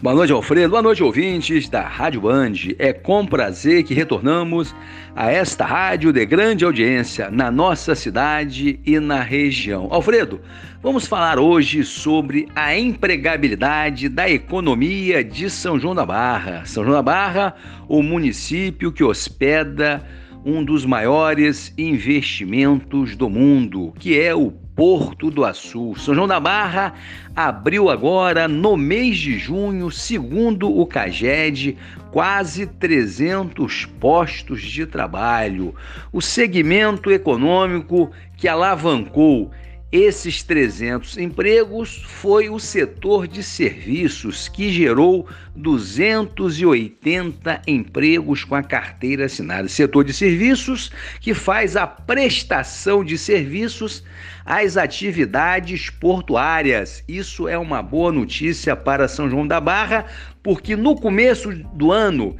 Boa noite, Alfredo. Boa noite, ouvintes da Rádio Band. É com prazer que retornamos a esta rádio de grande audiência na nossa cidade e na região. Alfredo, vamos falar hoje sobre a empregabilidade da economia de São João da Barra. São João da Barra, o município que hospeda um dos maiores investimentos do mundo, que é o Porto do Açu. São João da Barra abriu agora, no mês de junho, segundo o CAGED, quase 300 postos de trabalho. O segmento econômico que alavancou esses 300 empregos foi o setor de serviços, que gerou 280 empregos com a carteira assinada. Setor de serviços que faz a prestação de serviços às atividades portuárias. Isso é uma boa notícia para São João da Barra, porque no começo do ano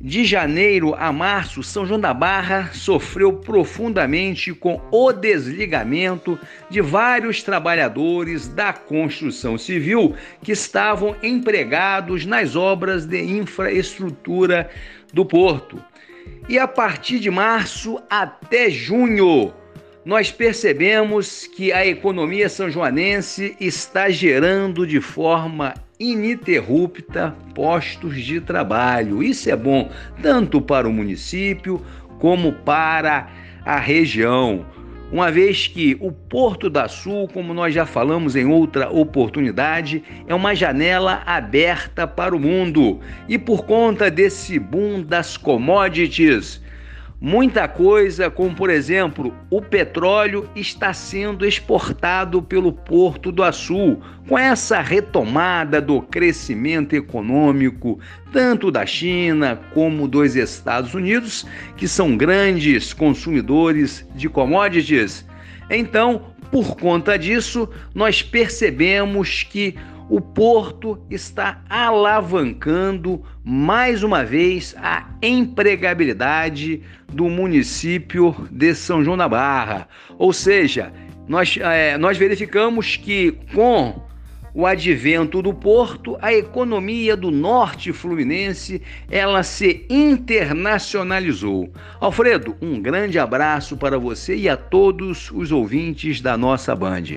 de janeiro a março, São João da Barra sofreu profundamente com o desligamento de vários trabalhadores da construção civil que estavam empregados nas obras de infraestrutura do porto. E a partir de março até junho, nós percebemos que a economia são-joanense está gerando de forma ininterrupta postos de trabalho. Isso é bom tanto para o município como para a região. Uma vez que o Porto da Sul, como nós já falamos em outra oportunidade, é uma janela aberta para o mundo. E por conta desse boom das commodities, Muita coisa, como por exemplo, o petróleo está sendo exportado pelo Porto do Açu, com essa retomada do crescimento econômico, tanto da China como dos Estados Unidos, que são grandes consumidores de commodities. Então, por conta disso, nós percebemos que o Porto está alavancando mais uma vez a empregabilidade do município de São João da Barra. Ou seja, nós, é, nós verificamos que com o advento do porto, a economia do norte fluminense, ela se internacionalizou. Alfredo, um grande abraço para você e a todos os ouvintes da nossa Band.